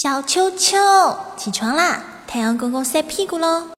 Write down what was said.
小秋秋起床啦太阳公公晒屁股喽